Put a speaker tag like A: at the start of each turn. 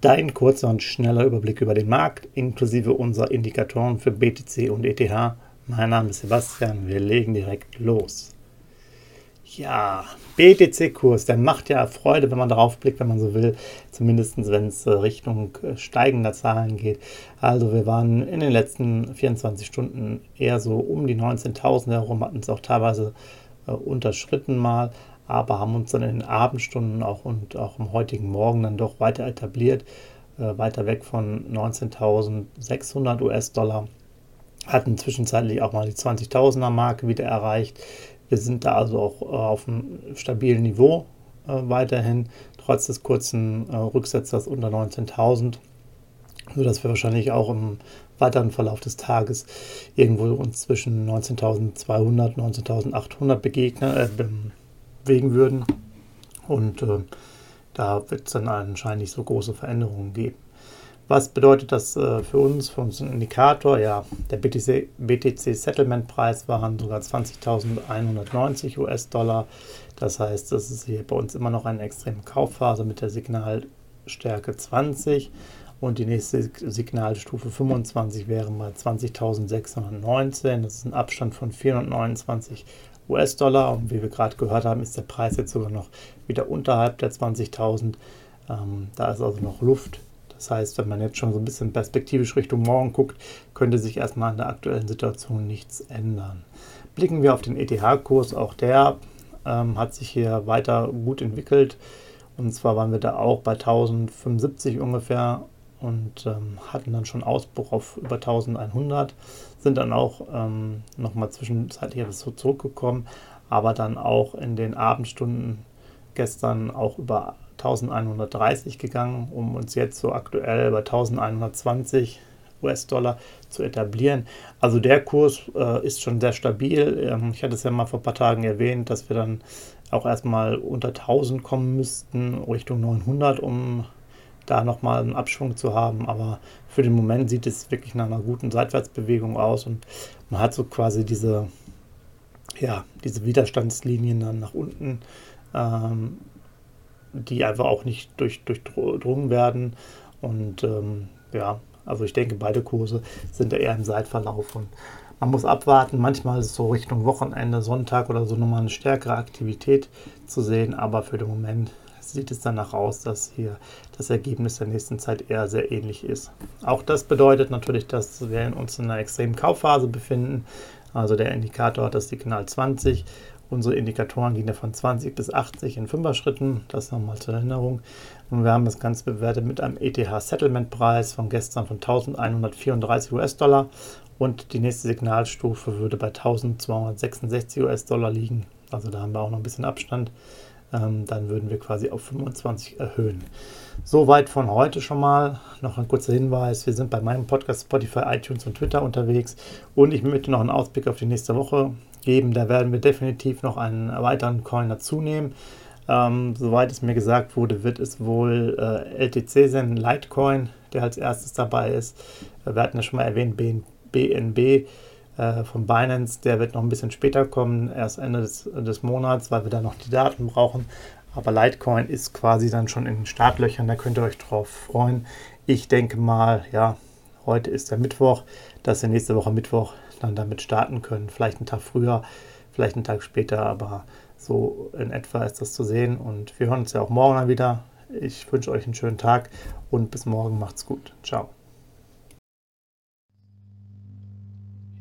A: Dein kurzer und schneller Überblick über den Markt, inklusive unserer Indikatoren für BTC und ETH. Mein Name ist Sebastian, wir legen direkt los. Ja, BTC-Kurs, der macht ja Freude, wenn man darauf blickt, wenn man so will, zumindest wenn es äh, Richtung äh, steigender Zahlen geht. Also wir waren in den letzten 24 Stunden eher so um die 19.000 herum, hatten es auch teilweise äh, unterschritten mal, aber haben uns dann in den Abendstunden auch und auch am heutigen Morgen dann doch weiter etabliert, äh, weiter weg von 19.600 US-Dollar. Hatten zwischenzeitlich auch mal die 20.000er Marke wieder erreicht. Wir sind da also auch äh, auf einem stabilen Niveau äh, weiterhin, trotz des kurzen äh, Rücksetzers unter 19.000, sodass wir wahrscheinlich auch im weiteren Verlauf des Tages irgendwo uns zwischen 19.200 und 19.800 begegnen, bewegen würden. Und äh, da wird es dann anscheinend nicht so große Veränderungen geben. Was bedeutet das äh, für uns, für unseren Indikator? Ja, der BTC, BTC Settlement Preis waren sogar 20.190 US-Dollar. Das heißt, das ist hier bei uns immer noch eine extreme Kaufphase mit der Signalstärke 20 und die nächste Signalstufe 25 wäre mal 20.619. Das ist ein Abstand von 429 US-Dollar. Und wie wir gerade gehört haben, ist der Preis jetzt sogar noch wieder unterhalb der 20.000. Ähm, da ist also noch Luft. Das heißt, wenn man jetzt schon so ein bisschen perspektivisch Richtung morgen guckt, könnte sich erstmal an der aktuellen Situation nichts ändern. Blicken wir auf den ETH-Kurs, auch der ähm, hat sich hier weiter gut entwickelt. Und zwar waren wir da auch bei 1075 ungefähr und ähm, hatten dann schon Ausbruch auf über 1100, sind dann auch ähm, nochmal zwischenzeitlich so zurückgekommen, aber dann auch in den Abendstunden gestern auch über 1130 gegangen, um uns jetzt so aktuell bei 1120 US-Dollar zu etablieren. Also der Kurs äh, ist schon sehr stabil. Ähm, ich hatte es ja mal vor ein paar Tagen erwähnt, dass wir dann auch erstmal unter 1000 kommen müssten, Richtung 900, um da nochmal einen Abschwung zu haben. Aber für den Moment sieht es wirklich nach einer guten Seitwärtsbewegung aus und man hat so quasi diese, ja, diese Widerstandslinien dann nach unten, ähm, die einfach auch nicht durch, durchdrungen werden. Und ähm, ja, also ich denke, beide Kurse sind eher im Seitverlauf und man muss abwarten. Manchmal ist es so Richtung Wochenende, Sonntag oder so nochmal eine stärkere Aktivität zu sehen, aber für den Moment sieht es danach aus, dass hier das Ergebnis der nächsten Zeit eher sehr ähnlich ist. Auch das bedeutet natürlich, dass wir uns in einer extremen Kaufphase befinden. Also der Indikator hat das Signal 20. Unsere Indikatoren gehen ja von 20 bis 80 in 5er Schritten. Das nochmal zur Erinnerung. Und wir haben das Ganze bewertet mit einem ETH-Settlement-Preis von gestern von 1134 US-Dollar. Und die nächste Signalstufe würde bei 1266 US-Dollar liegen. Also da haben wir auch noch ein bisschen Abstand ähm, dann würden wir quasi auf 25 erhöhen. Soweit von heute schon mal. Noch ein kurzer Hinweis: Wir sind bei meinem Podcast Spotify, iTunes und Twitter unterwegs und ich möchte noch einen Ausblick auf die nächste Woche geben. Da werden wir definitiv noch einen weiteren Coin dazu nehmen. Ähm, soweit es mir gesagt wurde, wird es wohl äh, LTC sein, Litecoin, der als erstes dabei ist. Wir hatten ja schon mal erwähnt, BNB äh, von Binance, der wird noch ein bisschen später kommen, erst Ende des, des Monats, weil wir da noch die Daten brauchen. Aber Litecoin ist quasi dann schon in den Startlöchern, da könnt ihr euch drauf freuen. Ich denke mal, ja, heute ist der Mittwoch, dass wir nächste Woche Mittwoch dann damit starten können. Vielleicht einen Tag früher, vielleicht einen Tag später, aber so in etwa ist das zu sehen. Und wir hören uns ja auch morgen dann wieder. Ich wünsche euch einen schönen Tag und bis morgen macht's gut. Ciao.